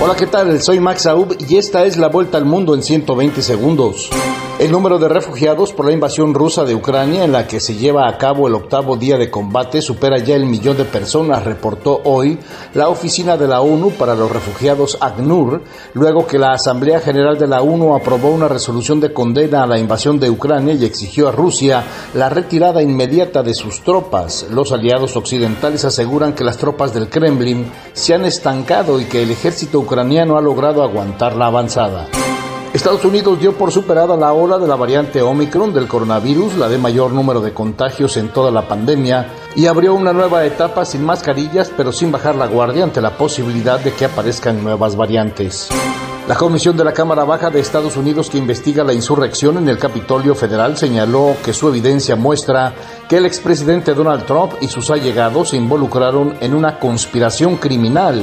Hola, ¿qué tal? Soy Max Aub y esta es la vuelta al mundo en 120 segundos. El número de refugiados por la invasión rusa de Ucrania, en la que se lleva a cabo el octavo día de combate, supera ya el millón de personas, reportó hoy la Oficina de la ONU para los Refugiados ACNUR, luego que la Asamblea General de la ONU aprobó una resolución de condena a la invasión de Ucrania y exigió a Rusia la retirada inmediata de sus tropas. Los aliados occidentales aseguran que las tropas del Kremlin se han estancado y que el ejército ucraniano ha logrado aguantar la avanzada. Estados Unidos dio por superada la ola de la variante Omicron del coronavirus, la de mayor número de contagios en toda la pandemia, y abrió una nueva etapa sin mascarillas, pero sin bajar la guardia ante la posibilidad de que aparezcan nuevas variantes. La Comisión de la Cámara Baja de Estados Unidos que investiga la insurrección en el Capitolio Federal señaló que su evidencia muestra que el expresidente Donald Trump y sus allegados se involucraron en una conspiración criminal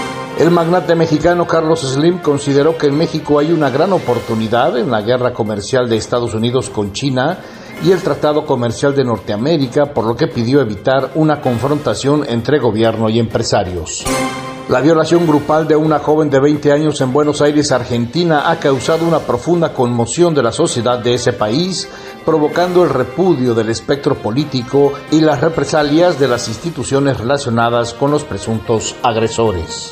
El magnate mexicano Carlos Slim consideró que en México hay una gran oportunidad en la guerra comercial de Estados Unidos con China y el Tratado Comercial de Norteamérica, por lo que pidió evitar una confrontación entre gobierno y empresarios. La violación grupal de una joven de 20 años en Buenos Aires, Argentina, ha causado una profunda conmoción de la sociedad de ese país, provocando el repudio del espectro político y las represalias de las instituciones relacionadas con los presuntos agresores.